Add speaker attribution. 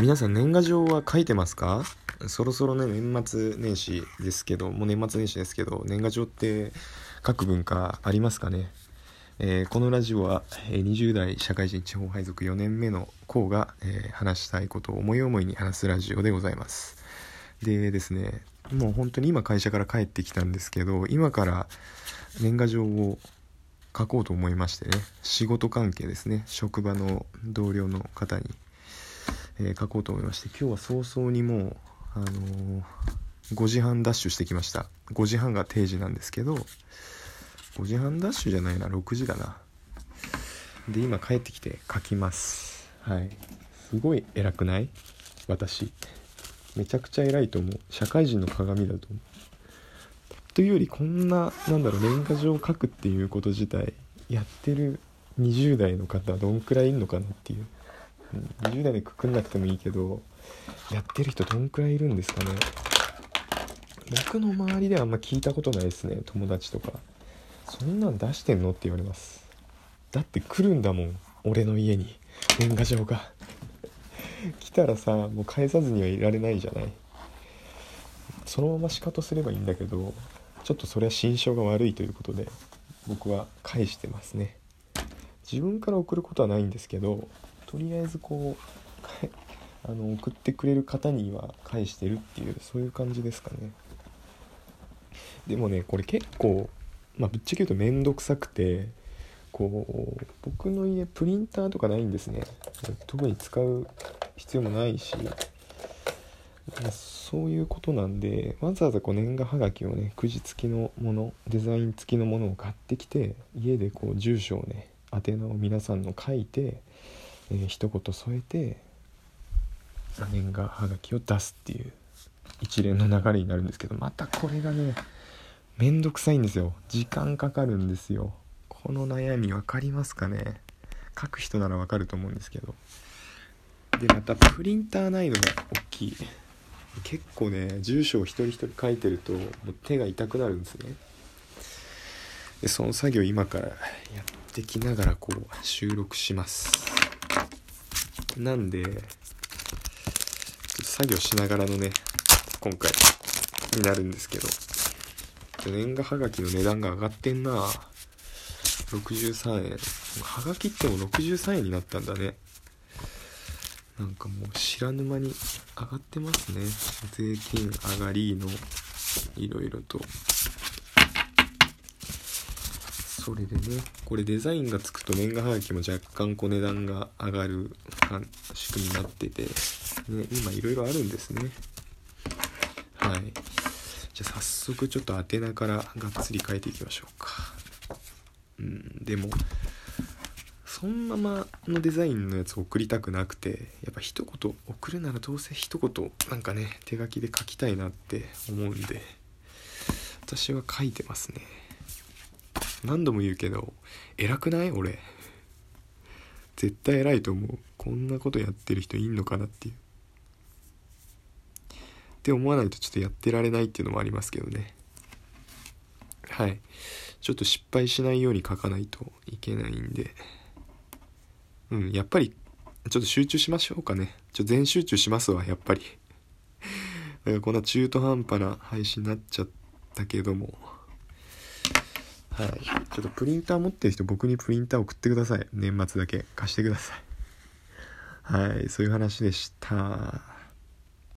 Speaker 1: 皆さん年賀状は書いてますか？そろそろね年末年始ですけどもう年末年始ですけど年賀状って書く文化ありますかね、えー、このラジオは、え、20代社会人地方配属4年目の子が、えー、話したいことを思い思いに話すラジオでございます。でですねもう本当に今会社から帰ってきたんですけど今から年賀状を書こうと思いましてね仕事関係ですね職場の同僚の方にえー、書こうと思いまして今日は早々にもう、あのー、5時半ダッシュしてきました。5時半が定時なんですけど5時半ダッシュじゃないな6時だな。で今帰ってきて書きます。はい。すごい偉くない？私。めちゃくちゃ偉いと思う。社会人の鏡だと思う。というよりこんななんだろう年賀状を書くっていうこと自体やってる20代の方どんくらいいんのかなっていう。20代でくくんなくてもいいけどやってる人どんくらいいるんですかね。僕の周りではあんま聞いたことないですね友達とか。そんなん出してんのって言われます。だって来るんだもん俺の家に。年賀状が。来たらさもう返さずにはいられないじゃない。そのまま仕方すればいいんだけどちょっとそれは心象が悪いということで僕は返してますね。自分から送ることはないんですけどとりあえずこう あの送ってくれる方には返してるっていうそういう感じですかね。でもねこれ結構、まあ、ぶっちゃけ言うと面倒くさくてこう僕の家プリンターとかないんですね。特に使う必要もないしそういうことなんでわざわざこう年賀はがきをねくじ付きのものデザイン付きのものを買ってきて家でこう住所をね宛名を皆さんの書いてえー、一言添えて年賀はがきを出すっていう一連の流れになるんですけどまたこれがねめんどくさいんですよ。時間かかるんですよ。この悩み分かりますかね？書く人なら分かると思うんですけど。でまたプリンターないのが大きい。結構ね住所を一人一人書いてるともう手が痛くなるんですね。でその作業今からやってきながらこう収録します。なんで、作業しながらのね、今回になるんですけど、年賀はがきの値段が上がってんな63円。はがきっても63円になったんだね。なんかもう知らぬ間に上がってますね。税金上がりの、いろいろと。それでね。これデザインがつくと年賀はがきも若干こう値段が上がる仕組みになってて、ね、今いろいろあるんですね。はい。じゃあ早速ちょっと宛名からがっつり書いていきましょうか。うんでもそんなまのデザインのやつを送りたくなくてやっぱ一言送るならどうせ一言なんかね手書きで書きたいなって思うんで私は書いてますね。何度も言うけど偉くない？俺。絶対偉いと思う。こんなことやってる人いんのかなっていう。って思わないとちょっとやってられないっていうのもありますけどね。はい。ちょっと失敗しないように書かないといけないんで。うんやっぱりちょっと集中しましょうかね。ちょ全集中しますわやっぱり。だからこんな中途半端な配信になっちゃったけども。はい。ちょっとプリンター持ってる人、僕にプリンター送ってください。年末だけ貸してください。はい。そういう話でした。